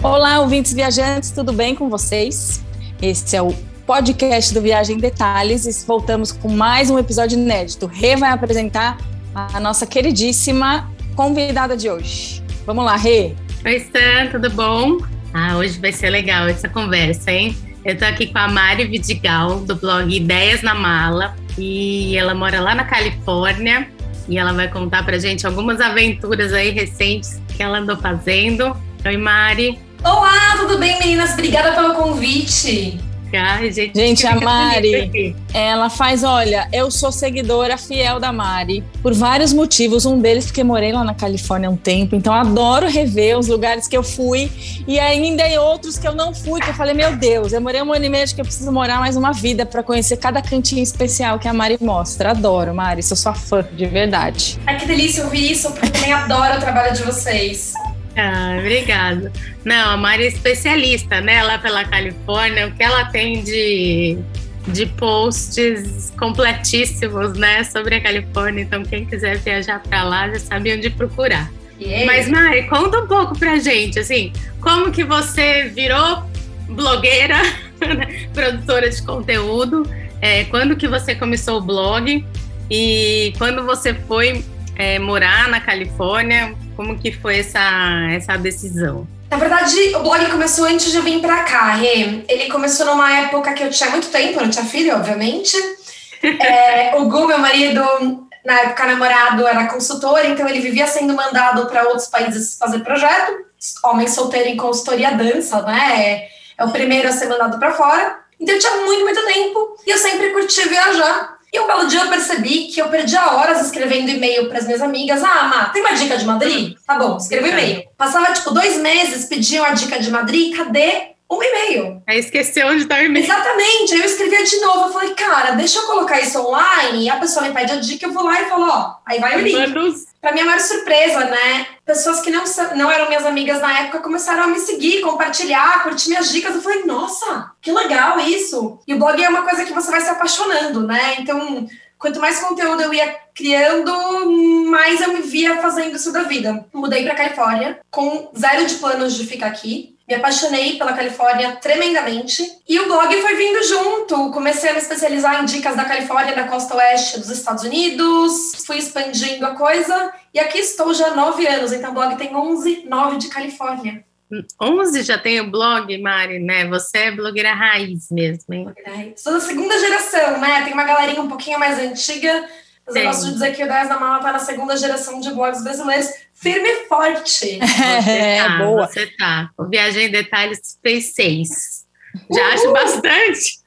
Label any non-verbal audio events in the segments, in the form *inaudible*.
Olá, ouvintes viajantes, tudo bem com vocês? Este é o podcast do Viagem em Detalhes e voltamos com mais um episódio inédito. Rê vai apresentar a nossa queridíssima convidada de hoje. Vamos lá, Rê. Oi, Stan, tudo bom? Ah, hoje vai ser legal essa conversa, hein? Eu tô aqui com a Mari Vidigal, do blog Ideias na Mala, e ela mora lá na Califórnia, e ela vai contar pra gente algumas aventuras aí recentes que ela andou fazendo. Oi, Mari. Olá, tudo bem, meninas? Obrigada pelo convite. Ai, gente, gente a Mari, ela faz, olha, eu sou seguidora fiel da Mari por vários motivos. Um deles porque morei lá na Califórnia há um tempo, então adoro rever os lugares que eu fui e ainda em outros que eu não fui, que eu falei, meu Deus, eu morei um ano e meio, acho que eu preciso morar mais uma vida para conhecer cada cantinho especial que a Mari mostra. Adoro, Mari, sou sua fã, de verdade. Ai, que delícia ouvir isso, porque eu também adoro o trabalho de vocês. Ah, obrigada. Não, a Mari é especialista, né? Lá pela Califórnia, o que ela tem de, de posts completíssimos, né? Sobre a Califórnia. Então, quem quiser viajar para lá já sabe onde procurar. Yeah. Mas, Mari, conta um pouco pra gente, assim, como que você virou blogueira, *laughs* produtora de conteúdo, é, quando que você começou o blog e quando você foi é, morar na Califórnia, como que foi essa, essa decisão? Na verdade, o blog começou antes de eu vir pra cá, Rê. Ele começou numa época que eu tinha muito tempo, não tinha filho, obviamente. *laughs* é, o Gu, meu marido, na época namorado, era consultor, então ele vivia sendo mandado para outros países fazer projeto. Homem solteiro em consultoria dança, né? É, é o primeiro a ser mandado para fora. Então eu tinha muito, muito tempo e eu sempre curti viajar. E um belo dia eu percebi que eu perdia horas escrevendo e-mail para as minhas amigas. Ah, Má, tem uma dica de Madrid? Tá bom, escreva e-mail. Passava tipo dois meses, pediam a dica de Madrid, cadê um e-mail. Aí esqueceu onde tá o e-mail. Exatamente. Aí eu escrevia de novo. Eu falei, cara, deixa eu colocar isso online. E a pessoa me pede a dica, eu vou lá e falo, ó, aí vai o link. Manos. Pra minha maior surpresa, né? Pessoas que não, não eram minhas amigas na época começaram a me seguir, compartilhar, curtir minhas dicas. Eu falei, nossa, que legal isso. E o blog é uma coisa que você vai se apaixonando, né? Então, quanto mais conteúdo eu ia criando, mais eu me via fazendo isso da vida. Mudei pra Califórnia, com zero de planos de ficar aqui me apaixonei pela Califórnia tremendamente. E o blog foi vindo junto. Comecei a me especializar em dicas da Califórnia, da costa oeste dos Estados Unidos. Fui expandindo a coisa. E aqui estou já há nove anos. Então o blog tem 11, 9 de Califórnia. 11 já tem o blog, Mari, né? Você é blogueira raiz mesmo, hein? Sou da segunda geração, né? Tem uma galerinha um pouquinho mais antiga mas eu gosto de dizer que o 10 da Mala está na segunda geração de blogs brasileiros, firme e forte. *laughs* É, tá, boa. Você tá. O Viagem em Detalhes fez seis. Já Uhul. acho bastante.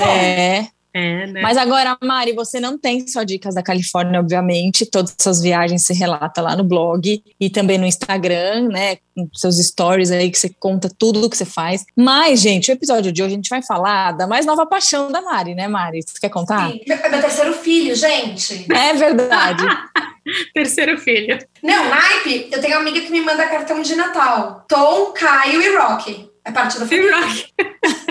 É. É, né? Mas agora, Mari, você não tem só dicas da Califórnia, obviamente. Todas as suas viagens se relata lá no blog e também no Instagram, né? Com seus stories aí que você conta tudo o que você faz. Mas, gente, o episódio de hoje a gente vai falar da mais nova paixão da Mari, né, Mari? Você quer contar? Sim, é meu terceiro filho, gente. É verdade. *laughs* terceiro filho. Não, naipe, eu tenho uma amiga que me manda cartão de Natal. Tom, Caio e Rocky. É parte da família. Rocky.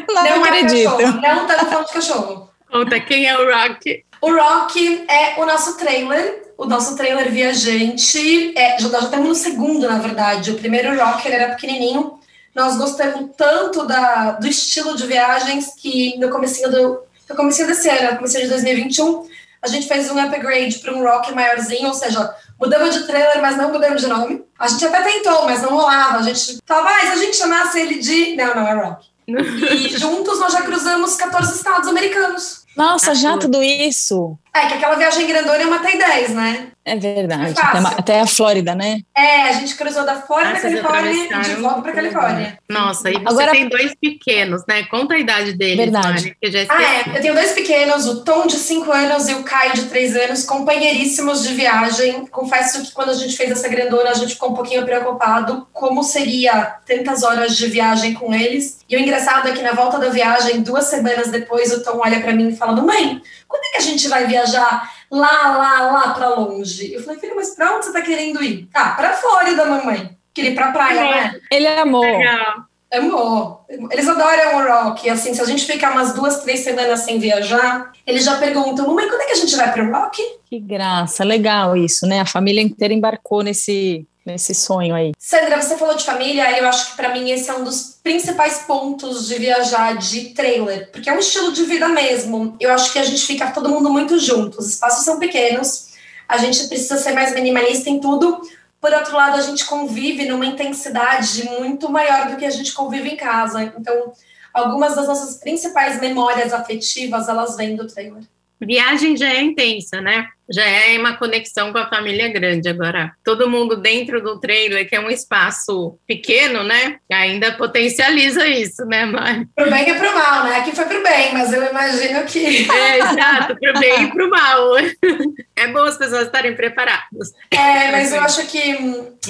Não, não acredito. É cachorro, não tá no falando de cachorro. Conta, quem é o Rock? O Rock é o nosso trailer, o nosso trailer viajante. É, já, já estamos no segundo, na verdade. O primeiro Rock ele era pequenininho. Nós gostamos tanto da, do estilo de viagens que no comecinho, do, no comecinho desse ano, no comecinho de 2021, a gente fez um upgrade para um Rock maiorzinho, ou seja, mudamos de trailer, mas não mudamos de nome. A gente até tentou, mas não rolava. A gente falava, ah, se a gente chamasse ele de... Não, não, é Rock. *laughs* E juntos nós já cruzamos 14 estados americanos. Nossa, já tudo isso? É, que aquela viagem grandona é uma até 10, né? É verdade. É até, até, a Flórida, né? É, a gente cruzou da Flórida ah, Califórnia e de volta para Califórnia. Nossa, e você Agora, tem dois pequenos, né? Conta a idade deles, Verdade. Mari, já ah, é. Eu tenho dois pequenos, o Tom de 5 anos e o Caio de 3 anos, companheiríssimos de viagem. Confesso que quando a gente fez essa grandona, a gente ficou um pouquinho preocupado como seria tantas horas de viagem com eles. E o engraçado é que na volta da viagem, duas semanas depois, o Tom olha para mim e fala: Mãe, quando é que a gente vai viajar lá, lá, lá para longe? Eu falei, filho, mas para onde você tá querendo ir? Ah, para Flórida, mamãe. Queria ir pra praia, é. né? Ele amou. Legal. Amor. Eles adoram o rock. Assim, se a gente ficar umas duas, três semanas sem viajar, eles já perguntam, mamãe, quando é que a gente vai pro rock? Que graça, legal isso, né? A família inteira embarcou nesse, nesse sonho aí? Sandra, você falou de família, e eu acho que para mim esse é um dos principais pontos de viajar de trailer, porque é um estilo de vida mesmo. Eu acho que a gente fica todo mundo muito junto, os espaços são pequenos, a gente precisa ser mais minimalista em tudo. Por outro lado, a gente convive numa intensidade muito maior do que a gente convive em casa. Então, algumas das nossas principais memórias afetivas, elas vêm do trailer. Viagem já é intensa, né? Já é uma conexão com a família grande. Agora, todo mundo dentro do trailer, que é um espaço pequeno, né? Ainda potencializa isso, né, Mari? Pro bem e pro mal, né? Aqui foi pro bem, mas eu imagino que. É, *laughs* exato, pro bem e pro mal. *laughs* É bom as pessoas estarem preparadas. É, mas eu acho que,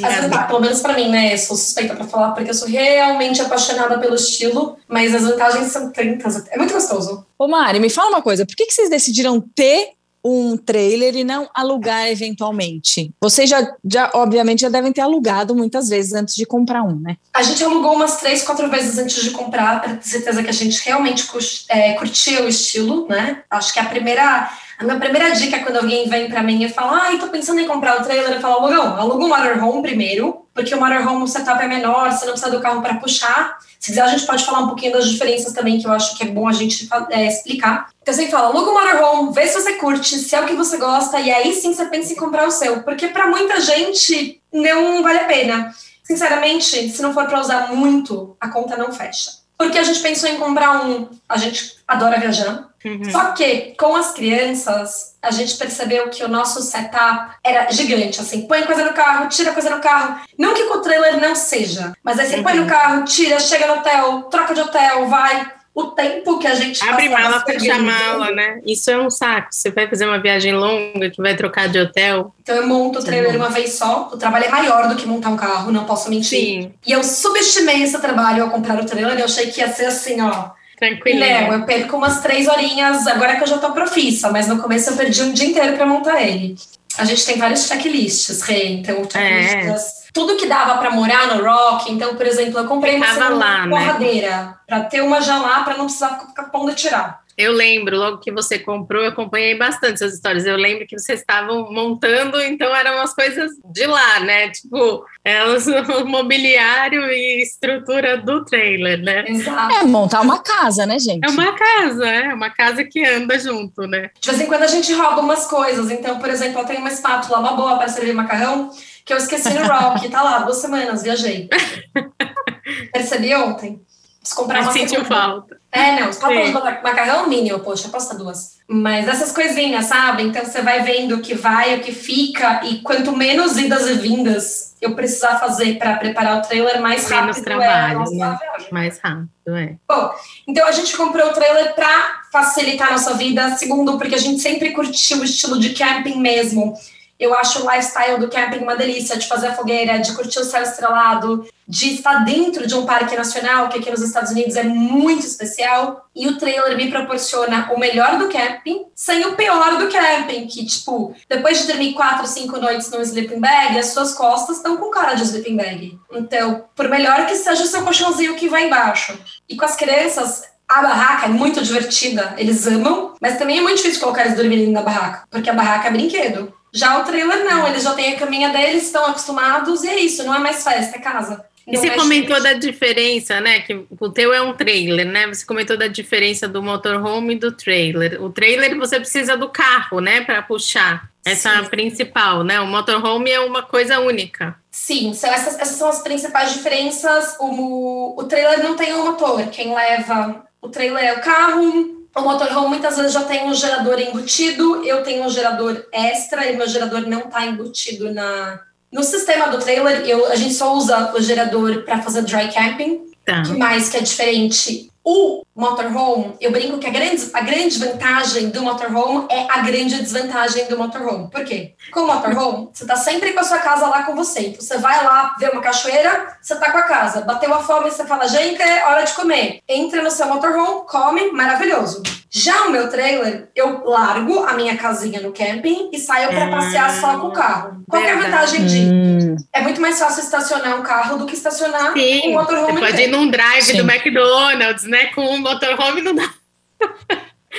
as, tá, pelo menos pra mim, né? Eu sou suspeita pra falar, porque eu sou realmente apaixonada pelo estilo, mas as vantagens são tantas. É muito gostoso. Ô, Mari, me fala uma coisa: por que, que vocês decidiram ter um trailer e não alugar eventualmente? Vocês já, já, obviamente, já devem ter alugado muitas vezes antes de comprar um, né? A gente alugou umas três, quatro vezes antes de comprar, para ter certeza que a gente realmente é, curtia o estilo, né? Acho que a primeira. A minha primeira dica quando alguém vem para mim e fala, ai, ah, tô pensando em comprar o trailer, eu falo, não, aluga um motorhome primeiro, porque o motorhome o setup é menor, você não precisa do carro para puxar. Se quiser, a gente pode falar um pouquinho das diferenças também, que eu acho que é bom a gente é, explicar. Então, você fala, aluga o motorhome, vê se você curte, se é o que você gosta, e aí sim você pensa em comprar o seu. Porque para muita gente não vale a pena. Sinceramente, se não for para usar muito, a conta não fecha. Porque a gente pensou em comprar um, a gente adora viajar, Uhum. Só que com as crianças, a gente percebeu que o nosso setup era gigante, assim, põe coisa no carro, tira coisa no carro. Não que com o trailer não seja, mas aí você uhum. põe no uhum. carro, tira, chega no hotel, troca de hotel, vai o tempo que a gente abre mala fecha mala, né? Isso é um saco. Você vai fazer uma viagem longa que vai trocar de hotel. Então eu monto o trailer uma vez só. O trabalho é maior do que montar um carro, não posso mentir. Sim. E eu subestimei esse trabalho ao comprar o trailer. Eu achei que ia ser assim, ó Tranquilo. Não, eu perco umas três horinhas, agora que eu já tô profissa, mas no começo eu perdi um dia inteiro para montar ele. A gente tem vários checklists, Rei, então checklists. É. Tudo que dava para morar no Rock, então, por exemplo, eu comprei uma lá, porradeira né? para ter uma já lá para não precisar ficar pondo e tirar. Eu lembro, logo que você comprou, eu acompanhei bastante essas histórias. Eu lembro que vocês estavam montando, então eram umas coisas de lá, né? Tipo, é o *laughs* mobiliário e estrutura do trailer, né? Exato. É montar uma casa, né, gente? É uma casa, é uma casa que anda junto, né? De vez em quando a gente rouba umas coisas. Então, por exemplo, eu tenho uma espátula, uma boa para servir macarrão, que eu esqueci no Rock. tá lá, duas semanas, viajei. *laughs* Percebi ontem. Preciso comprar uma sentiu falta. É, não, os copos de macarrão mínimo, poxa, posta duas. Mas essas coisinhas, sabe? Então você vai vendo o que vai, o que fica, e quanto menos idas e vindas eu precisar fazer para preparar o trailer, mais rápido menos trabalho, é né? Mais rápido, é. Bom, então a gente comprou o trailer para facilitar a nossa vida. Segundo, porque a gente sempre curtiu o estilo de camping mesmo. Eu acho o lifestyle do camping uma delícia, de fazer a fogueira, de curtir o céu estrelado, de estar dentro de um parque nacional, que aqui nos Estados Unidos é muito especial. E o trailer me proporciona o melhor do camping, sem o pior do camping, que, tipo, depois de dormir quatro, cinco noites no sleeping bag, as suas costas estão com cara de sleeping bag. Então, por melhor que seja o seu colchãozinho que vai embaixo. E com as crianças, a barraca é muito divertida, eles amam, mas também é muito difícil colocar eles dormirem na barraca, porque a barraca é brinquedo. Já o trailer não, eles já têm a caminha deles, estão acostumados e é isso, não é mais festa, é casa. E você comentou da diferença, né? Que o teu é um trailer, né? Você comentou da diferença do motorhome e do trailer. O trailer você precisa do carro, né, para puxar. Essa Sim. principal, né? O motorhome é uma coisa única. Sim, são essas, essas são as principais diferenças. O, o trailer não tem um motor. Quem leva o trailer é o carro, o motorhome muitas vezes já tem um gerador embutido, eu tenho um gerador extra e meu gerador não está embutido na, no sistema do trailer. Eu, a gente só usa o gerador para fazer dry camping, tá. que mais que é diferente o motorhome, eu brinco que a grande, a grande vantagem do motorhome é a grande desvantagem do motorhome. Por quê? Com o motorhome, você tá sempre com a sua casa lá com você. Então, você vai lá ver uma cachoeira, você tá com a casa. Bateu a fome, você fala, gente, é hora de comer. Entra no seu motorhome, come, maravilhoso. Já o meu trailer, eu largo a minha casinha no camping e saio para passear só com o carro. Qual é a vantagem de? Hum. É muito mais fácil estacionar um carro do que estacionar Sim, um motorhome. Você pode ir num drive Sim. do McDonald's, né? Com um motorhome não dá.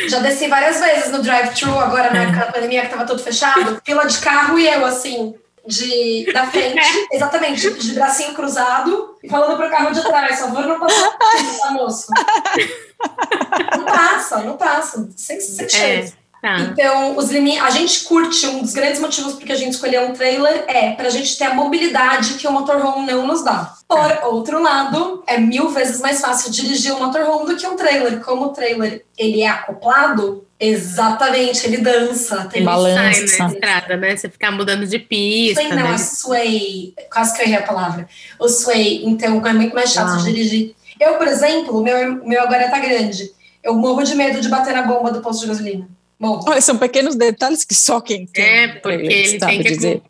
Já desci várias vezes no drive-thru, agora na época da pandemia que tava todo fechado, fila de carro e eu assim, de, da frente, exatamente, de, de, bracinho cruzado, e falando pro carro de trás, por favor, não passar tá, moço? Não passa, não passa, sem, sem é. chance. Tá. Então, os limites, a gente curte, um dos grandes motivos porque a gente escolheu um trailer é para a gente ter a mobilidade que o motorhome não nos dá. Por tá. outro lado, é mil vezes mais fácil dirigir um motorhome do que um trailer. Como o trailer ele é acoplado, exatamente, ele dança. Tem balança sai na estrada, né? Você ficar mudando de pista. Sway, não, né? é sway. Quase que eu errei a palavra. O sway, então é muito mais chato de dirigir. Eu, por exemplo, o meu, meu agora tá grande. Eu morro de medo de bater na bomba do posto de gasolina. Bom, *laughs* Olha, são pequenos detalhes que só quem tem. É, porque ele tem que dizer.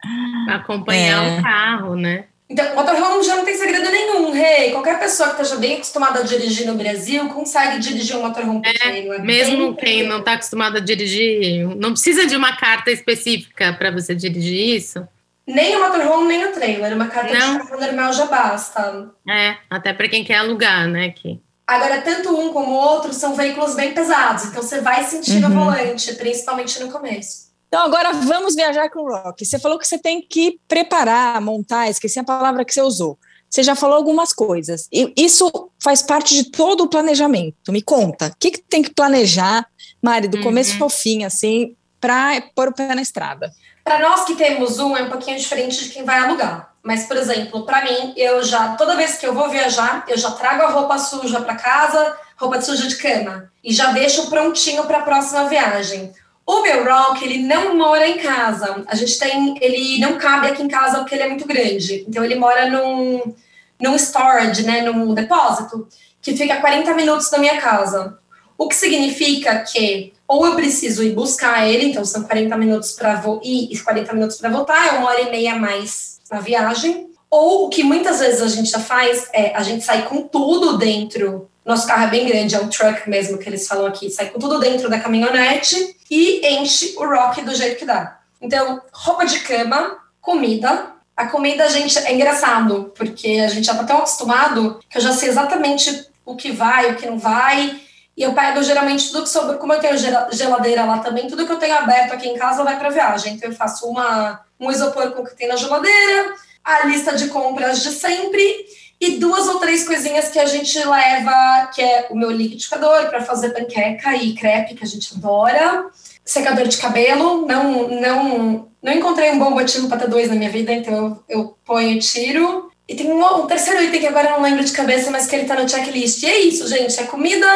acompanhar é. o carro, né? Então, o motorhome já não tem segredo nenhum, rei. Hey, qualquer pessoa que esteja bem acostumada a dirigir no Brasil consegue dirigir um motorhome é, pequeno. É mesmo quem não está acostumado a dirigir, não precisa de uma carta específica para você dirigir isso. Nem o motorhome, nem o trailer. Uma carta não. de carro normal já basta. É, até para quem quer alugar, né? Que Agora, tanto um como o outro são veículos bem pesados, então você vai sentir uhum. no volante, principalmente no começo. Então, agora vamos viajar com o Rock. Você falou que você tem que preparar, montar, esqueci a palavra que você usou. Você já falou algumas coisas. E isso faz parte de todo o planejamento. Me conta, o que, que tem que planejar, Mari, do uhum. começo ao fim, assim, para pôr o pé na estrada? Para nós que temos um, é um pouquinho diferente de quem vai alugar. Mas, por exemplo, para mim, eu já, toda vez que eu vou viajar, eu já trago a roupa suja para casa, roupa suja de cama, e já deixo prontinho para a próxima viagem. O meu rock, ele não mora em casa. A gente tem, ele não cabe aqui em casa porque ele é muito grande. Então, ele mora num, num storage, né, num depósito, que fica a 40 minutos da minha casa. O que significa que ou eu preciso ir buscar ele, então são 40 minutos para ir e 40 minutos para voltar, é uma hora e meia mais na viagem. Ou o que muitas vezes a gente já faz é a gente sai com tudo dentro. Nosso carro é bem grande, é um truck mesmo que eles falam aqui. Sai com tudo dentro da caminhonete e enche o rock do jeito que dá. Então, roupa de cama, comida. A comida, a gente, é engraçado, porque a gente já tá tão acostumado que eu já sei exatamente o que vai, o que não vai. E eu pego geralmente tudo que sobre, como eu tenho geladeira lá também, tudo que eu tenho aberto aqui em casa vai para viagem. Então eu faço uma um isopor com o que tem na geladeira, a lista de compras de sempre e duas ou três coisinhas que a gente leva, que é o meu liquidificador para fazer panqueca e crepe, que a gente adora, secador de cabelo, não não não encontrei um bom motivo para ter dois na minha vida, então eu, eu ponho e tiro. E tem um, um terceiro item que agora eu não lembro de cabeça, mas que ele tá no checklist. E é isso, gente, é comida,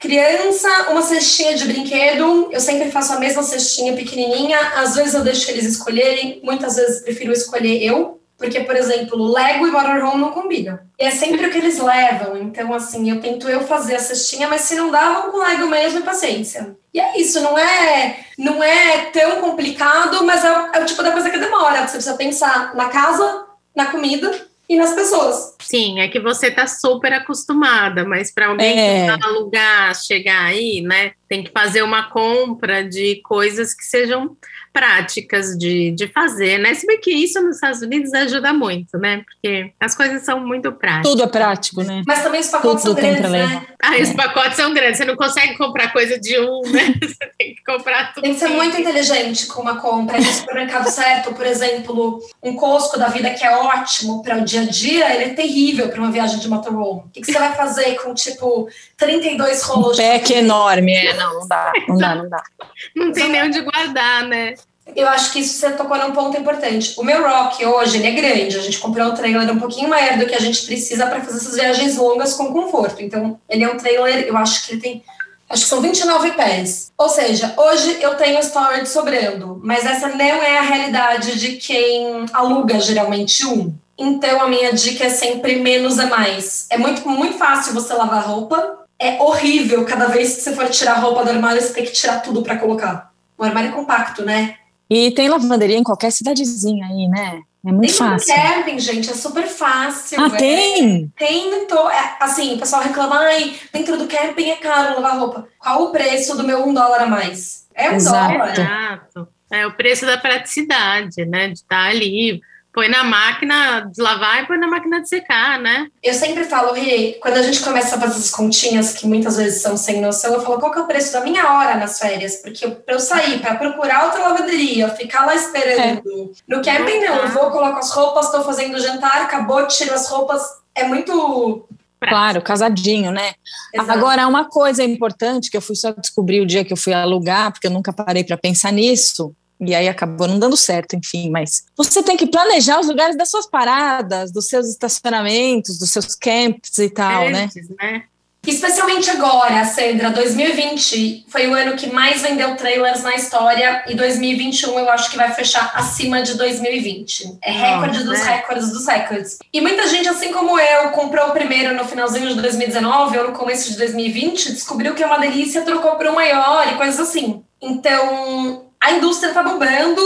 Criança, uma cestinha de brinquedo. Eu sempre faço a mesma cestinha pequenininha. Às vezes eu deixo eles escolherem, muitas vezes prefiro escolher eu, porque, por exemplo, Lego e motorhome não combinam. E é sempre o que eles levam. Então, assim, eu tento eu fazer a cestinha, mas se não dá, vamos com Lego mesmo e paciência. E é isso, não é, não é tão complicado, mas é, é o tipo da coisa que demora. Você precisa pensar na casa, na comida e nas pessoas. Sim, é que você está super acostumada, mas para alguém é. que tá alugar, chegar aí, né, tem que fazer uma compra de coisas que sejam práticas de, de fazer, né? Se bem que isso nos Estados Unidos ajuda muito, né? Porque as coisas são muito práticas. Tudo é prático, né? Mas também os pacotes Tudo são grandes, né? Ah, os pacotes são grandes. Você não consegue comprar coisa de um, né? *laughs* Você tem que comprar tudo. Tem que ser muito inteligente com uma compra. no supermercado *laughs* certo, por exemplo, um Costco da vida que é ótimo para o dia a dia, ele é terrível para uma viagem de motorhome. O que, que você vai fazer com, tipo, 32 rolos? Um pack enorme. É, não, não dá. Não dá, não dá. Não tem nem onde guardar, né? Eu acho que isso você tocou num ponto importante. O meu Rock hoje, ele é grande. A gente comprou um trailer um pouquinho maior do que a gente precisa para fazer essas viagens longas com conforto. Então, ele é um trailer, eu acho que ele tem acho que são 29 pés. Ou seja, hoje eu tenho storage sobrando, mas essa não é a realidade de quem aluga geralmente um. Então a minha dica é sempre menos é mais. É muito, muito fácil você lavar roupa. É horrível cada vez que você for tirar roupa do armário, você tem que tirar tudo para colocar. O armário compacto, né? E tem lavanderia em qualquer cidadezinha aí, né? É muito tem fácil. Tem camping, gente, é super fácil. Ah, é. tem? Tem, tô, é, assim, o pessoal reclama, ai, dentro do camping é caro lavar roupa. Qual o preço do meu um dólar a mais? É um Exato. dólar. Exato. É o preço da praticidade, né? De estar ali. Põe na máquina de lavar e põe na máquina de secar, né? Eu sempre falo, Rê, quando a gente começa a fazer as continhas, que muitas vezes são sem noção, eu falo, qual que é o preço da minha hora nas férias? Porque para eu sair, para procurar outra lavanderia, ficar lá esperando. É. No camping, não, eu vou, coloco as roupas, estou fazendo jantar, acabou, tiro as roupas. É muito Claro, casadinho, né? Exato. Agora, uma coisa importante que eu fui só descobrir o dia que eu fui alugar, porque eu nunca parei para pensar nisso, e aí acabou não dando certo, enfim, mas você tem que planejar os lugares das suas paradas, dos seus estacionamentos, dos seus camps e tal, né? Antes, né? né? Especialmente agora, Sandra, 2020 foi o ano que mais vendeu trailers na história e 2021 eu acho que vai fechar acima de 2020. É recorde dos né? recordes dos recordes. E muita gente, assim como eu, comprou o primeiro no finalzinho de 2019 ou no começo de 2020, descobriu que é uma delícia, trocou por um maior e coisas assim. Então, a indústria está bombando,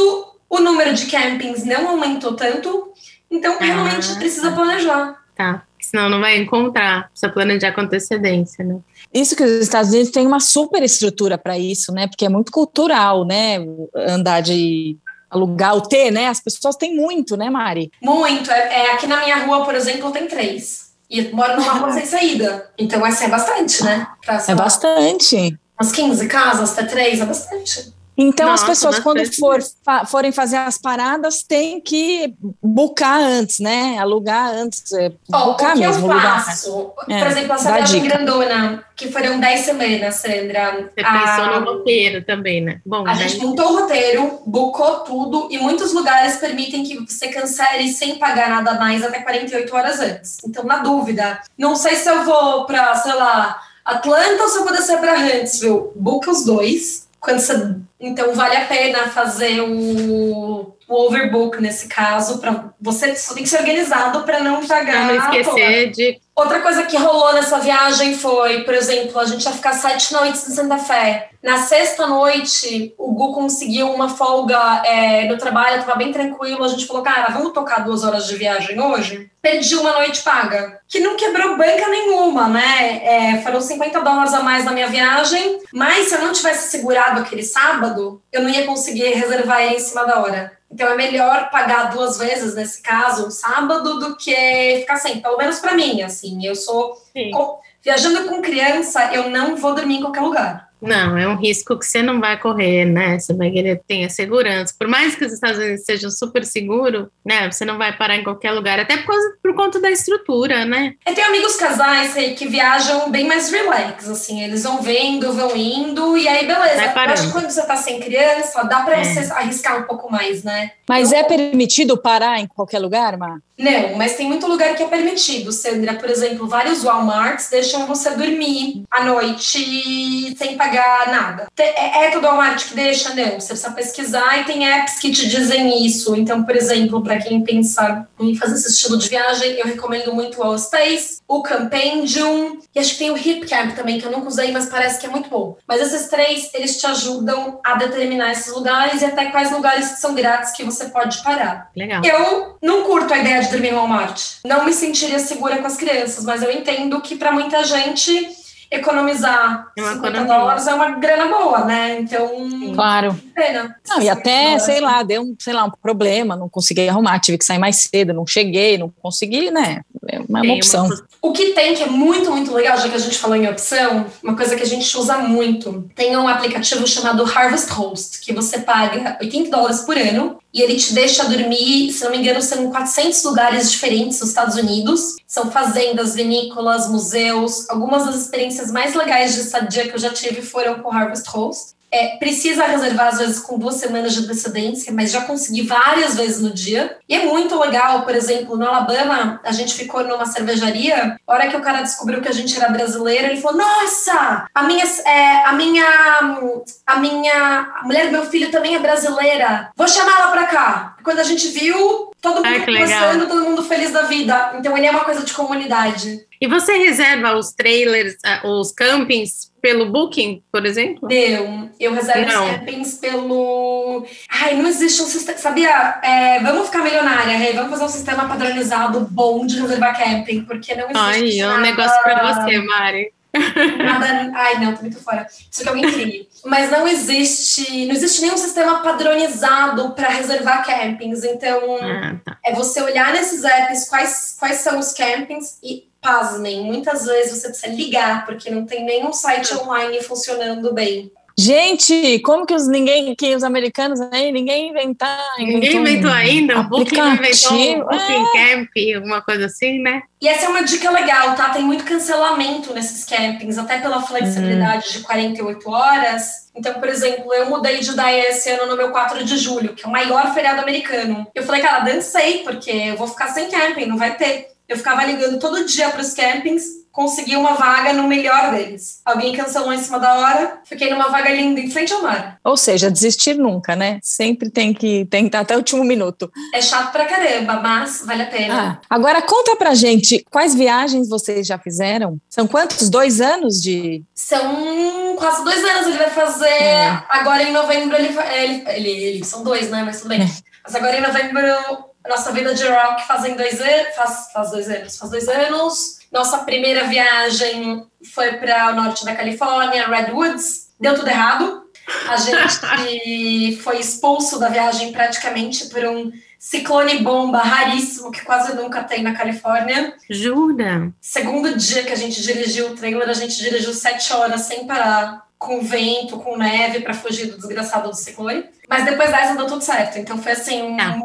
o número de campings não aumentou tanto, então realmente ah, precisa planejar. Tá senão não vai encontrar, precisa planejar com antecedência, né? Isso que os Estados Unidos têm uma super estrutura para isso, né? Porque é muito cultural, né? Andar de alugar o T, né? As pessoas têm muito, né, Mari? Muito. É, é aqui na minha rua, por exemplo, tem três. E moro numa rua sem saída. Então, assim, é bastante, né? Pra, é bastante. Umas 15 casas, até três, é bastante. Então, Nossa, as pessoas, quando for, fa, forem fazer as paradas, têm que bucar antes, né? Alugar antes. É, oh, bucar o que mesmo. Eu faço, lugar. Por é, exemplo, essa viagem grandona, que foram 10 semanas, Sandra. Você a, pensou no roteiro também, né? Bom, a gente montou o roteiro, bucou tudo, e muitos lugares permitem que você cancele sem pagar nada mais até 48 horas antes. Então, na dúvida, não sei se eu vou para, sei lá, Atlanta ou se eu vou descer para Huntsville. Buca os dois quando você, então vale a pena fazer o, o overbook nesse caso para você só tem que ser organizado para não pagar. Pra não esquecer de Outra coisa que rolou nessa viagem foi, por exemplo, a gente ia ficar sete noites em Santa Fé. Na sexta noite, o Gu conseguiu uma folga é, no trabalho, estava bem tranquilo. A gente falou, cara, vamos tocar duas horas de viagem hoje? Perdi uma noite paga, que não quebrou banca nenhuma, né? É, foram 50 dólares a mais na minha viagem, mas se eu não tivesse segurado aquele sábado, eu não ia conseguir reservar ele em cima da hora. Então é melhor pagar duas vezes, nesse caso, um sábado, do que ficar sem. Pelo menos para mim, assim. Eu sou. Com, viajando com criança, eu não vou dormir em qualquer lugar. Não, é um risco que você não vai correr, né? Você vai querer ter a segurança. Por mais que os Estados Unidos sejam super seguros, né? Você não vai parar em qualquer lugar, até por, causa, por conta da estrutura, né? Eu tenho amigos casais aí que viajam bem mais relax, assim. Eles vão vendo, vão indo, e aí beleza. Eu acho que quando você tá sem criança, dá pra é. você arriscar um pouco mais, né? Mas Eu... é permitido parar em qualquer lugar, Mar? Não, mas tem muito lugar que é permitido, Sandra. Por exemplo, vários Walmarts deixam você dormir à noite sem pagar nada. É, é Walmart que deixa? Não. Você precisa pesquisar e tem apps que te dizem isso. Então, por exemplo, para quem pensa em fazer esse estilo de viagem, eu recomendo muito o Allspace, o Campendium e acho que tem o Hipcamp também, que eu nunca usei, mas parece que é muito bom. Mas esses três, eles te ajudam a determinar esses lugares e até quais lugares que são grátis que você pode parar. Legal. Eu não curto a ideia de dormir no Walmart. Não me sentiria segura com as crianças, mas eu entendo que para muita gente economizar é 50 economia. dólares é uma grana boa, né? Então, claro. Pena. Não, e até, sei lá, deu um, sei lá, um problema, não consegui arrumar, tive que sair mais cedo, não cheguei, não consegui, né? É uma, uma opção. Uma... O que tem que é muito, muito legal, já que a gente falou em opção, uma coisa que a gente usa muito. Tem um aplicativo chamado Harvest Host, que você paga 80 dólares por ano e ele te deixa dormir, se não me engano, são 400 lugares diferentes nos Estados Unidos. São fazendas, vinícolas, museus. Algumas das experiências mais legais de estadia que eu já tive foram com Harvest Host. É, precisa reservar, às vezes, com duas semanas de antecedência, mas já consegui várias vezes no dia. E é muito legal, por exemplo, no Alabama, a gente ficou numa cervejaria. A hora que o cara descobriu que a gente era brasileiro, ele falou: Nossa, a minha, é, a minha, a minha a mulher do meu filho também é brasileira. Vou chamar ela pra cá. Quando a gente viu, todo mundo Ai, conversando, todo mundo feliz da vida. Então ele é uma coisa de comunidade. E você reserva os trailers, ah, os campings pelo Booking, por exemplo? Não, eu reservo não. os campings pelo. Ai, não existe um sistema. Sabia? É, vamos ficar milionária, Rei. Vamos fazer um sistema padronizado bom de reservar camping, porque não existe. Ai, é um negócio para você, Mari. Nada. *laughs* Ai, não, tô muito fora. Isso que alguém crie. Mas não existe, não existe nenhum sistema padronizado para reservar campings. Então, ah, tá. é você olhar nesses apps quais, quais são os campings e pasmem, muitas vezes você precisa ligar porque não tem nenhum site online funcionando bem. Gente, como que os ninguém, que os americanos aí, ninguém inventar. Ninguém inventou ainda, o Booking inventou um Booking é. Camp, alguma coisa assim, né? E essa é uma dica legal, tá? Tem muito cancelamento nesses campings, até pela flexibilidade hum. de 48 horas. Então, por exemplo, eu mudei de Daia esse ano no meu 4 de julho, que é o maior feriado americano. Eu falei, cara, dancei, porque eu vou ficar sem camping, não vai ter. Eu ficava ligando todo dia para os campings consegui uma vaga no melhor deles. Alguém cancelou em cima da hora, fiquei numa vaga linda em frente ao mar. Ou seja, desistir nunca, né? Sempre tem que tentar até o último minuto. É chato pra caramba, mas vale a pena. Ah, agora conta pra gente, quais viagens vocês já fizeram? São quantos? Dois anos de... São quase dois anos, ele vai fazer... É. Agora em novembro ele, ele, ele, ele... São dois, né? Mas tudo bem. É. Mas agora em novembro... Nossa vida de rock fazem dois anos, faz, faz dois anos, faz dois anos. Nossa primeira viagem foi para o norte da Califórnia, Redwoods. Deu tudo errado. A gente *laughs* foi expulso da viagem praticamente por um ciclone bomba raríssimo que quase nunca tem na Califórnia. Jura? Segundo dia que a gente dirigiu o trailer, a gente dirigiu sete horas sem parar, com vento, com neve, para fugir do desgraçado do ciclone. Mas depois dessa deu tudo certo. Então foi assim, um, ah.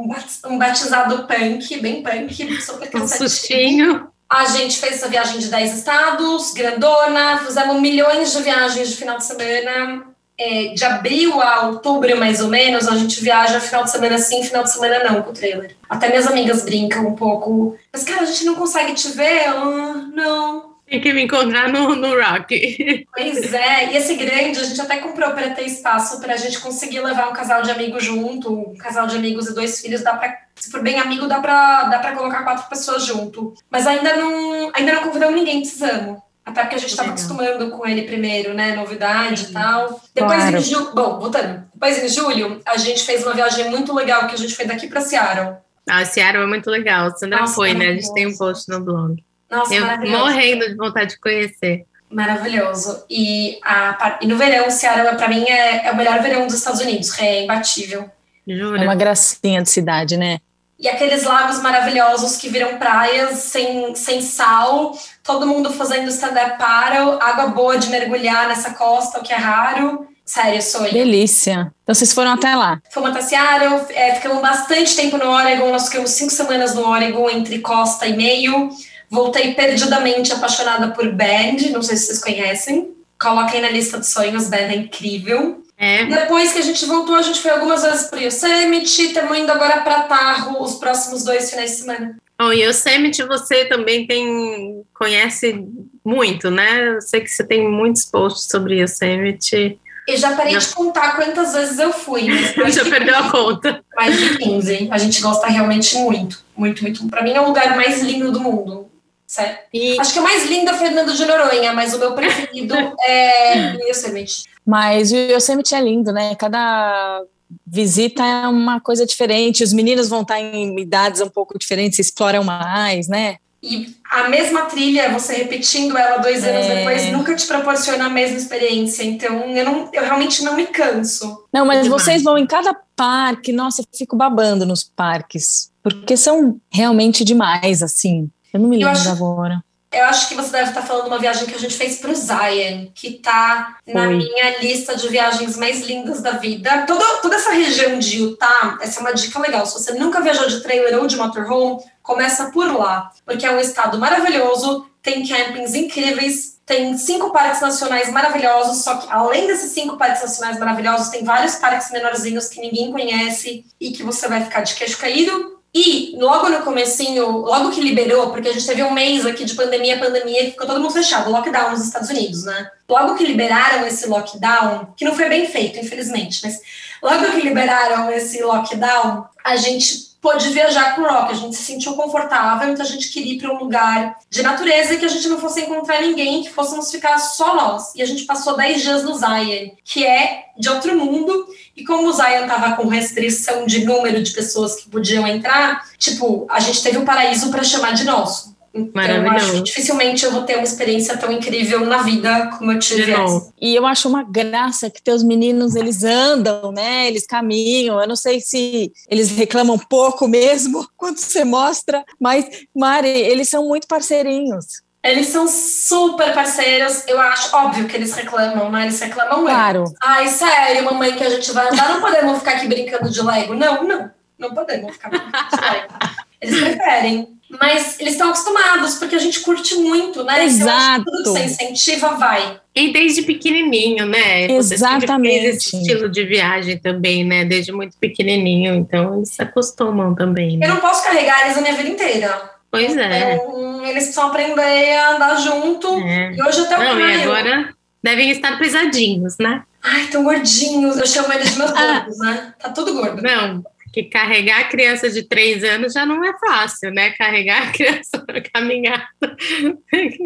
um batizado punk, bem punk, super Um sustinho. A gente fez essa viagem de 10 estados, grandona, fizemos milhões de viagens de final de semana. É, de abril a outubro, mais ou menos, a gente viaja final de semana sim, final de semana não, com o trailer. Até minhas amigas brincam um pouco. Mas, cara, a gente não consegue te ver? Uh, não. Tem que me encontrar no, no Rock. *laughs* Pois é, e esse grande, a gente até comprou para ter espaço para a gente conseguir levar um casal de amigos junto, um casal de amigos e dois filhos, dá para se for bem amigo, dá para dá pra colocar quatro pessoas junto. Mas ainda não, ainda não convidamos ninguém, precisamos. Até porque a gente estava acostumando com ele primeiro, né? Novidade e tal. Depois claro. em julho. Bom, voltando. Depois em julho, a gente fez uma viagem muito legal que a gente foi daqui para Seattle. Ah, Seattle é muito legal. A Sandra Nossa, foi, né? A gente tem um post no blog. Nossa, Eu morrendo de vontade de conhecer. Maravilhoso. E, a, e no verão, Seattle, para mim, é, é o melhor verão dos Estados Unidos. É imbatível. Jura? É uma gracinha de cidade, né? e aqueles lagos maravilhosos que viram praias sem, sem sal, todo mundo fazendo stand-up paddle, água boa de mergulhar nessa costa, o que é raro. Sério, sonho. Delícia. Então vocês foram até lá? Fomos até Seattle, é, ficamos bastante tempo no Oregon, nós ficamos cinco semanas no Oregon, entre costa e meio. Voltei perdidamente apaixonada por Band, não sei se vocês conhecem. Coloquem na lista de sonhos, Band é incrível. É. Depois que a gente voltou, a gente foi algumas vezes para Yosemite, estamos indo agora para Tarro os próximos dois finais de semana. Oh, Yosemite você também tem conhece muito, né? Eu sei que você tem muitos posts sobre Yosemite. E já parei já. de contar quantas vezes eu fui. Mas *laughs* já perdeu a conta. Mais de 15. A gente gosta realmente muito. Muito, muito. Para mim é o lugar mais lindo do mundo. Certo? E... Acho que o mais lindo é Fernando de Noronha, mas o meu preferido *laughs* é Yosemite. Mas o Yosemite é lindo, né? Cada visita é uma coisa diferente, os meninos vão estar em idades um pouco diferentes, exploram mais, né? E a mesma trilha, você repetindo ela dois anos é... depois, nunca te proporciona a mesma experiência. Então, eu, não, eu realmente não me canso. Não, mas vocês vão em cada parque, nossa, eu fico babando nos parques, porque são realmente demais, assim. Eu não me lembro acho, agora. Eu acho que você deve estar falando de uma viagem que a gente fez para o Zion, que está na minha lista de viagens mais lindas da vida. Toda, toda essa região de Utah, essa é uma dica legal. Se você nunca viajou de trailer ou de motorhome, começa por lá, porque é um estado maravilhoso, tem campings incríveis, tem cinco parques nacionais maravilhosos, só que além desses cinco parques nacionais maravilhosos, tem vários parques menorzinhos que ninguém conhece e que você vai ficar de queixo caído e logo no comecinho, logo que liberou, porque a gente teve um mês aqui de pandemia, pandemia, ficou todo mundo fechado, lockdown nos Estados Unidos, né? Logo que liberaram esse lockdown, que não foi bem feito, infelizmente, mas logo que liberaram esse lockdown, a gente pôde viajar com o rock, a gente se sentiu confortável, então a gente queria ir para um lugar de natureza que a gente não fosse encontrar ninguém, que fôssemos ficar só nós. E a gente passou 10 dias no Zion, que é de outro mundo, e como o Zion tava com restrição de número de pessoas que podiam entrar, tipo, a gente teve um paraíso para chamar de nosso. Então, eu acho que dificilmente eu vou ter uma experiência tão incrível na vida como eu tive essa. E eu acho uma graça que teus meninos, eles andam, né? Eles caminham. Eu não sei se eles reclamam pouco mesmo *laughs* quando você mostra, mas, Mari, eles são muito parceirinhos. Eles são super parceiros, eu acho, óbvio que eles reclamam, né? Eles reclamam Claro. Mesmo. Ai, sério, mamãe, que a gente vai andar, não podemos ficar aqui brincando de Lego. Não, não, não podemos ficar Lego. Eles preferem. Mas eles estão acostumados, porque a gente curte muito, né? Exato. Tudo que você incentiva, vai. E desde pequenininho, né? Exatamente. Esse estilo de viagem também, né? Desde muito pequenininho, então eles se acostumam também. Né? Eu não posso carregar eles a minha vida inteira. Pois é. Então, eles precisam aprender a andar junto. É. E hoje até o Não, e agora devem estar pesadinhos, né? Ai, tão gordinhos. Eu chamo eles de meus gordos, né? Tá tudo gordo. Não, que carregar a criança de três anos já não é fácil, né? Carregar a *laughs* criança para caminhar.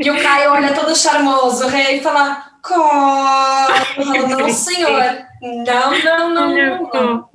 E o Caio olha todo charmoso, o rei fala, Coro! Não, senhor. Não, não, não, não.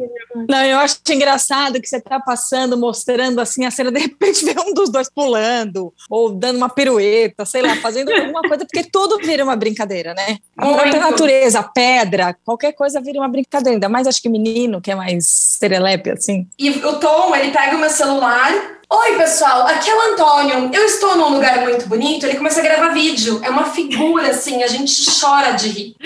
Não, eu acho engraçado que você está passando, mostrando assim a cena, de repente *laughs* vê um dos dois pulando, ou dando uma pirueta, sei lá, fazendo alguma coisa, porque tudo vira uma brincadeira, né? A Muito. própria natureza, a pedra, qualquer coisa vira uma brincadeira, ainda mais acho que menino, que é mais serelepe, assim. E o Tom, ele pega o meu celular Oi, pessoal, aqui é o Antônio. Eu estou num lugar muito bonito. Ele começa a gravar vídeo. É uma figura, assim, a gente chora de rir.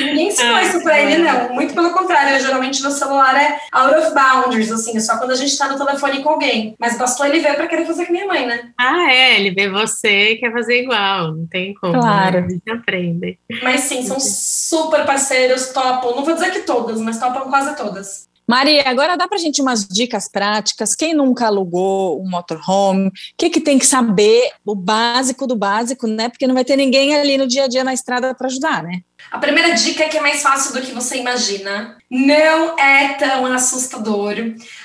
Ninguém ensinou isso pra ele, não. Muito pelo contrário, geralmente no celular é out of boundaries, assim, é só quando a gente tá no telefone com alguém. Mas bastou ele ver pra querer fazer com minha mãe, né? Ah, é, ele vê você e quer fazer igual. Não tem como. Claro. Né? A gente aprende. Mas sim, são super parceiros, topam. Não vou dizer que todas, mas topam quase todas. Maria, agora dá para a gente umas dicas práticas. Quem nunca alugou um motorhome, o que, que tem que saber, o básico do básico, né? Porque não vai ter ninguém ali no dia a dia na estrada para ajudar, né? A primeira dica é que é mais fácil do que você imagina. Não é tão assustador.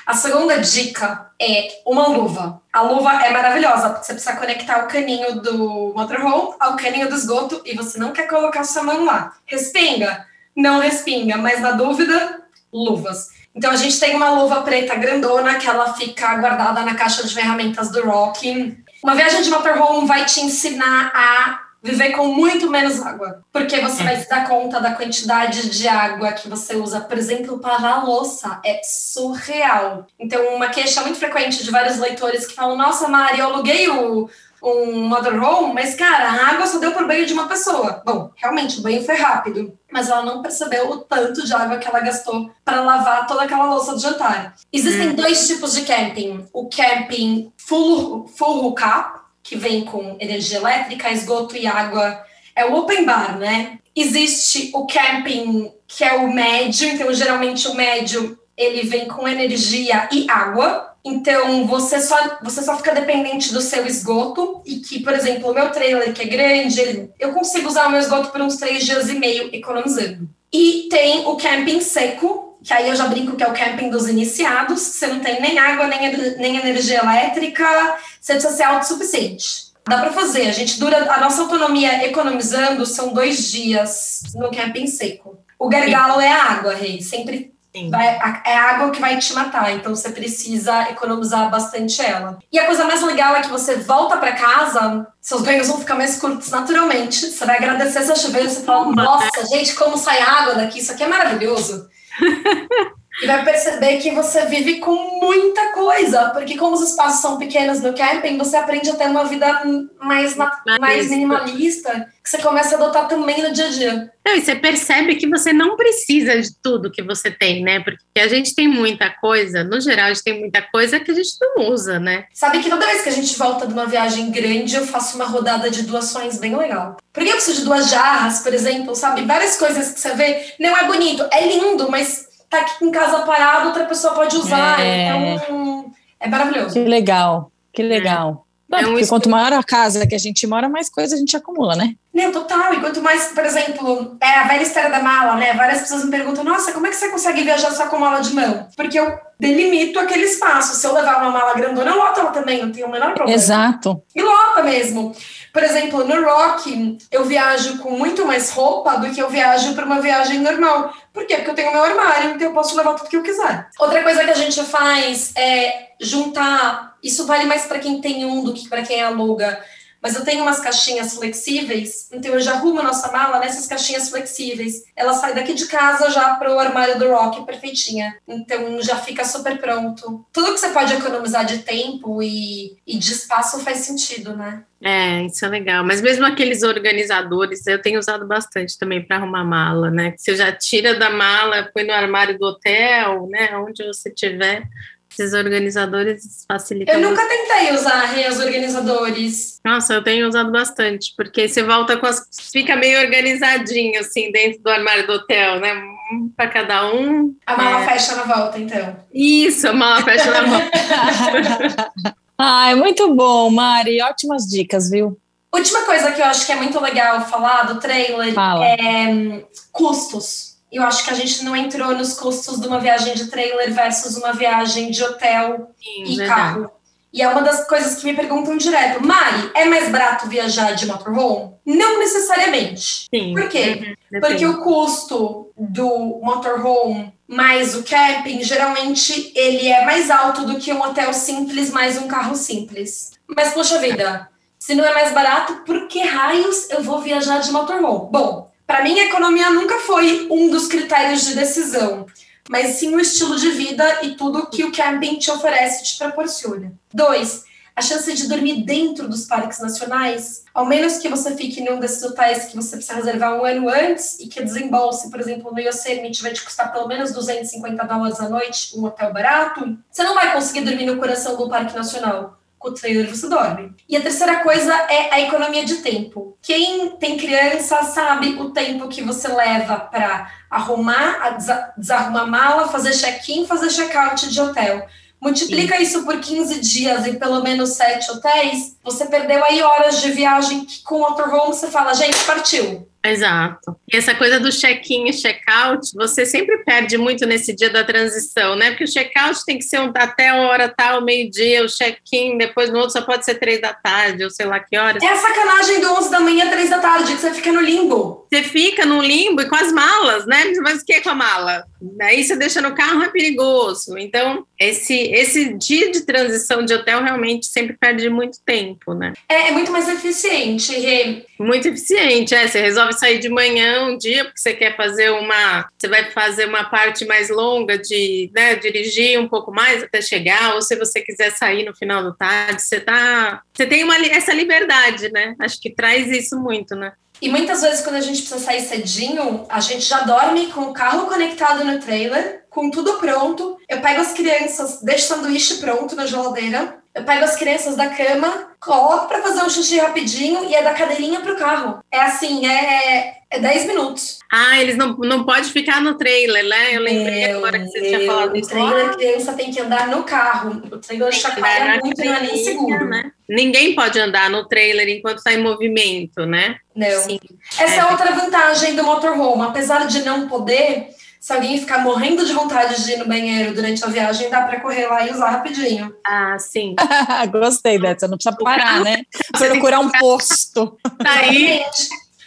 A segunda dica é uma luva. A luva é maravilhosa, porque você precisa conectar o caninho do motorhome ao caninho do esgoto e você não quer colocar sua mão lá. Respinga? Não respinga, mas na dúvida, luvas. Então a gente tem uma luva preta grandona que ela fica guardada na caixa de ferramentas do Rock. Uma viagem de motorhome vai te ensinar a viver com muito menos água, porque você vai se dar conta da quantidade de água que você usa, por exemplo, para a louça, é surreal. Então, uma queixa muito frequente de vários leitores que falam: Nossa, Mari, eu aluguei o, um motorhome, mas cara, a água só deu por banho de uma pessoa. Bom, realmente o banho foi rápido, mas ela não percebeu o tanto de água que ela gastou para lavar toda aquela louça do jantar. Existem hum. dois tipos de camping: o camping full, full hookup, que vem com energia elétrica, esgoto e água. É o open bar, né? Existe o camping que é o médio, então geralmente o médio ele vem com energia e água. Então, você só, você só fica dependente do seu esgoto e que, por exemplo, o meu trailer, que é grande, eu consigo usar o meu esgoto por uns três dias e meio economizando. E tem o camping seco, que aí eu já brinco que é o camping dos iniciados, você não tem nem água, nem, nem energia elétrica, você precisa ser autossuficiente. Dá para fazer, a gente dura, a nossa autonomia economizando são dois dias no camping seco. O gargalo é a água, Rei, sempre Vai, é água que vai te matar, então você precisa economizar bastante ela. E a coisa mais legal é que você volta para casa, seus banhos vão ficar mais curtos naturalmente. Você vai agradecer seu chuveiro, você fala: Nossa, gente, como sai água daqui, isso aqui é maravilhoso. *laughs* e vai perceber que você vive com muita coisa, porque como os espaços são pequenos no camping, você aprende a ter uma vida mais, mais minimalista, que você começa a adotar também no dia a dia. Não, e você percebe que você não precisa de tudo que você tem, né? Porque a gente tem muita coisa, no geral, a gente tem muita coisa que a gente não usa, né? Sabe que toda vez que a gente volta de uma viagem grande, eu faço uma rodada de doações bem legal. Porque eu preciso de duas jarras, por exemplo, sabe? Várias coisas que você vê, não é bonito, é lindo, mas tá aqui em casa parado, outra pessoa pode usar. É... Então, é maravilhoso. Que legal, que legal. Não, é um porque quanto maior a casa que a gente mora, mais coisa a gente acumula, né? Não, total. E quanto mais, por exemplo, é a velha história da mala, né? Várias pessoas me perguntam, nossa, como é que você consegue viajar só com mala de mão? Porque eu delimito aquele espaço. Se eu levar uma mala grandona, eu loto ela também, não tem o menor problema. Exato. E lota mesmo. Por exemplo, no Rock, eu viajo com muito mais roupa do que eu viajo para uma viagem normal. Por quê? Porque eu tenho meu armário, então eu posso levar tudo que eu quiser. Outra coisa que a gente faz é juntar Isso vale mais para quem tem um do que para quem aluga. Mas eu tenho umas caixinhas flexíveis, então eu já arrumo a nossa mala nessas caixinhas flexíveis. Ela sai daqui de casa já para o armário do Rock perfeitinha. Então já fica super pronto. Tudo que você pode economizar de tempo e, e de espaço faz sentido, né? É, isso é legal. Mas mesmo aqueles organizadores, eu tenho usado bastante também para arrumar mala, né? Você já tira da mala, põe no armário do hotel, né? Onde você tiver esses organizadores facilitam. Eu nunca tentei usar os organizadores. Nossa, eu tenho usado bastante, porque você volta com as. fica meio organizadinho, assim, dentro do armário do hotel, né? Um para cada um. A mala é... fecha na volta, então. Isso, a mala fecha na volta. *laughs* Ai, muito bom, Mari. Ótimas dicas, viu? Última coisa que eu acho que é muito legal falar do trailer Fala. é hum, custos eu acho que a gente não entrou nos custos de uma viagem de trailer versus uma viagem de hotel Sim, e verdade. carro. E é uma das coisas que me perguntam direto. Mari, é mais barato viajar de motorhome? Não necessariamente. Sim. Por quê? Uhum, Porque o custo do motorhome mais o camping, geralmente ele é mais alto do que um hotel simples mais um carro simples. Mas, poxa vida, se não é mais barato, por que raios eu vou viajar de motorhome? Bom, para mim, economia nunca foi um dos critérios de decisão, mas sim o estilo de vida e tudo que o camping te oferece te proporciona. Dois, a chance de dormir dentro dos parques nacionais, ao menos que você fique em um desses hotéis que você precisa reservar um ano antes e que desembolse, por exemplo, no Yosemite vai te custar pelo menos 250 dólares a noite, um hotel barato, você não vai conseguir dormir no coração do Parque Nacional com o trailer você dorme. E a terceira coisa é a economia de tempo. Quem tem criança sabe o tempo que você leva para arrumar, desarrumar mala, fazer check-in, fazer check-out de hotel. Multiplica Sim. isso por 15 dias e pelo menos 7 hotéis, você perdeu aí horas de viagem que com o motorhome você fala, gente, partiu. Exato. E essa coisa do check-in e check-out, você sempre perde muito nesse dia da transição, né? Porque o check-out tem que ser um, até a hora tal, meio-dia, o check-in, depois no outro só pode ser três da tarde, ou sei lá que horas. É a sacanagem do 11 da manhã, três da tarde, que você fica no limbo. Você fica no limbo e com as malas, né? Mas o que é com a mala? Aí você deixa no carro, é perigoso. Então, esse, esse dia de transição de hotel realmente sempre perde muito tempo, né? É, é muito mais eficiente, Rê. Muito eficiente, é. Você resolve sair de manhã um dia porque você quer fazer uma. Você vai fazer uma parte mais longa de né, dirigir um pouco mais até chegar, ou se você quiser sair no final do tarde, você tá. Você tem uma, essa liberdade, né? Acho que traz isso muito, né? E muitas vezes, quando a gente precisa sair cedinho, a gente já dorme com o carro conectado no trailer, com tudo pronto. Eu pego as crianças, deixo o sanduíche pronto na geladeira. Eu pego as crianças da cama, coloco para fazer um xixi rapidinho e é da cadeirinha pro carro. É assim, é, é 10 minutos. Ah, eles não, não pode ficar no trailer, né? Eu lembrei meu, agora que você tinha falado isso. O trailer, a criança tem que andar no carro. O trailer chacoalha muito não é nem seguro. Né? Ninguém pode andar no trailer enquanto está em movimento, né? Não. Sim. Essa é. é outra vantagem do motorhome. Apesar de não poder, se alguém ficar morrendo de vontade de ir no banheiro durante a viagem, dá para correr lá e usar rapidinho. Ah, sim. *laughs* Gostei dessa, não precisa parar, né? Procurar um posto. Tá aí.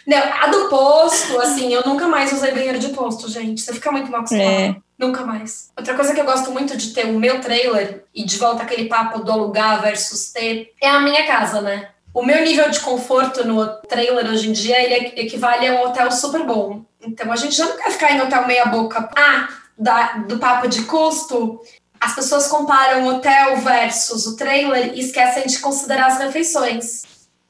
Não, a do posto, assim, eu nunca mais usei banheiro de posto, gente. Você fica muito mal acostumado. É. Nunca mais. Outra coisa que eu gosto muito de ter o meu trailer, e de volta aquele papo do alugar versus ter, é a minha casa, né? O meu nível de conforto no trailer hoje em dia, ele equivale a um hotel super bom. Então a gente já não quer ficar em hotel meia boca. Ah, da, do papo de custo, as pessoas comparam o hotel versus o trailer e esquecem de considerar as refeições.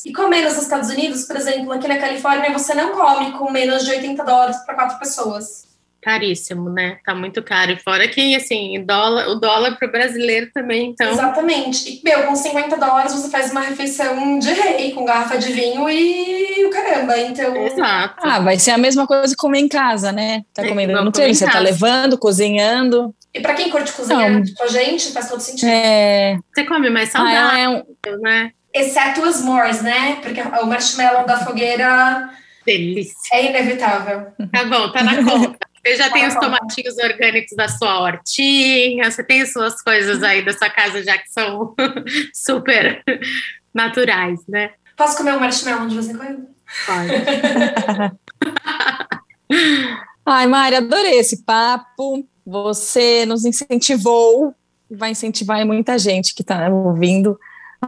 E comer nos Estados Unidos, por exemplo, aqui na Califórnia, você não come com menos de 80 dólares para quatro pessoas. Caríssimo, né? Tá muito caro. E fora que, assim, dólar, o dólar para o brasileiro também, então. Exatamente. E, meu, com 50 dólares você faz uma refeição de rei, com garrafa de vinho e o caramba. Então. Exato. Ah, vai ser a mesma coisa comer em casa, né? Tá é, comendo no treino, você tá levando, cozinhando. E para quem curte cozinhar com tipo, a gente, faz todo sentido. É... Você come mais saudável, ah, é um... né? exceto os s'mores, né? Porque o marshmallow da fogueira Delícia. é inevitável. Tá bom, tá na conta. *laughs* Você já tem os tomatinhos orgânicos da sua hortinha, você tem as suas coisas aí da sua casa já que são *laughs* super naturais, né? Posso comer um marshmallow de vez em quando? Pode. *laughs* Ai, Mari, adorei esse papo. Você nos incentivou vai incentivar muita gente que está ouvindo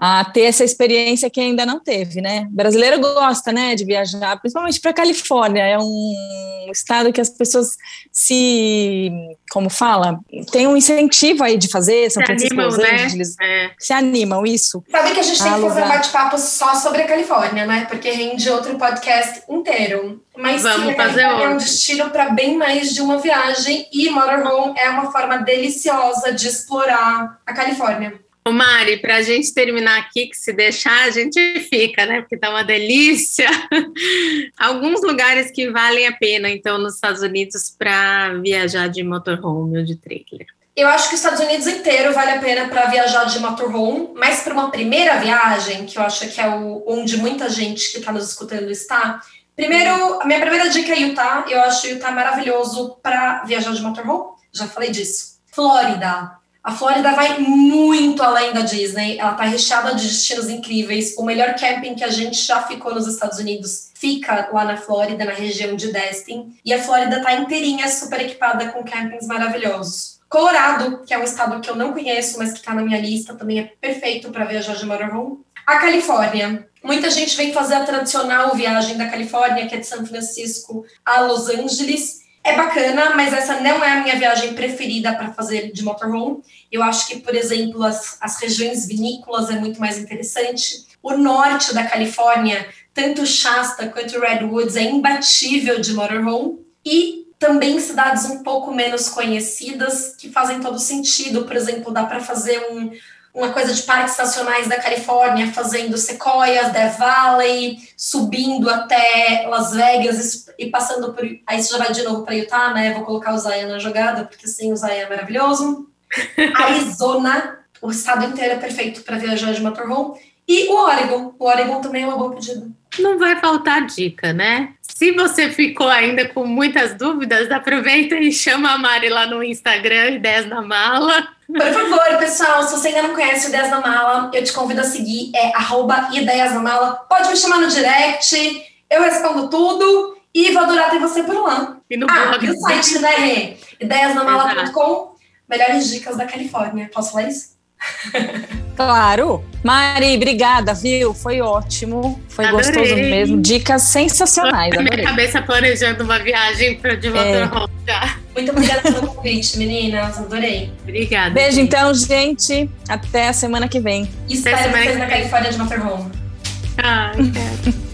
a ter essa experiência que ainda não teve, né? O brasileiro gosta, né, de viajar, principalmente para Califórnia. É um estado que as pessoas se, como fala, tem um incentivo aí de fazer. São se Francisco, animam, Los né? Angeles, né? é. se animam isso. Sabe que a gente tem que fazer um bate-papo só sobre a Califórnia, né? Porque rende outro podcast inteiro. Mas Vamos sim, fazer é um destino para bem mais de uma viagem e motorhome é uma forma deliciosa de explorar a Califórnia. Ô Mari, para a gente terminar aqui, que se deixar, a gente fica, né? Porque tá uma delícia. *laughs* Alguns lugares que valem a pena, então, nos Estados Unidos para viajar de motorhome ou de trailer. Eu acho que os Estados Unidos inteiro vale a pena para viajar de motorhome, mas para uma primeira viagem, que eu acho que é o, onde muita gente que está nos escutando está. Primeiro, a minha primeira dica é Utah. Eu acho Utah maravilhoso para viajar de motorhome. Já falei disso. Flórida. A Flórida vai muito além da Disney, ela está recheada de destinos incríveis. O melhor camping que a gente já ficou nos Estados Unidos fica lá na Flórida, na região de Destin. E a Flórida está inteirinha, super equipada com campings maravilhosos. Colorado, que é um estado que eu não conheço, mas que está na minha lista, também é perfeito para viajar de motorhome. A Califórnia. Muita gente vem fazer a tradicional viagem da Califórnia, que é de São Francisco a Los Angeles é bacana, mas essa não é a minha viagem preferida para fazer de motorhome. Eu acho que, por exemplo, as, as regiões vinícolas é muito mais interessante. O norte da Califórnia, tanto Shasta quanto Redwoods, é imbatível de motorhome. E também cidades um pouco menos conhecidas que fazem todo sentido. Por exemplo, dá para fazer um, uma coisa de parques estacionais da Califórnia, fazendo Sequoias, Death Valley, subindo até Las Vegas e passando por. Aí você já vai de novo para Utah, né? Vou colocar o Zaya na jogada, porque sim, o Zaya é maravilhoso. *laughs* Arizona, o estado inteiro é perfeito para viajar de motorhome. E o Oregon. O Oregon também é uma boa pedida. Não vai faltar dica, né? Se você ficou ainda com muitas dúvidas, aproveita e chama a Mari lá no Instagram, Ideias na Mala. Por favor, pessoal, se você ainda não conhece o Ideias na Mala, eu te convido a seguir, é arroba Ideias na Mala. Pode me chamar no direct, eu respondo tudo e vou adorar ter você por lá. E no ah, blog. E o site, né, Rê? Ideiasnamala.com, melhores dicas da Califórnia. Posso falar isso? *laughs* Claro. Mari, obrigada, viu? Foi ótimo. Foi adorei. gostoso mesmo. Dicas sensacionais. Na minha cabeça planejando uma viagem para de motorhome é. já. Muito obrigada pelo convite, meninas. Adorei. Obrigada. Beijo, então, gente. Até a semana que vem. E espero vocês na Califórnia de motorhome. Ah, quero.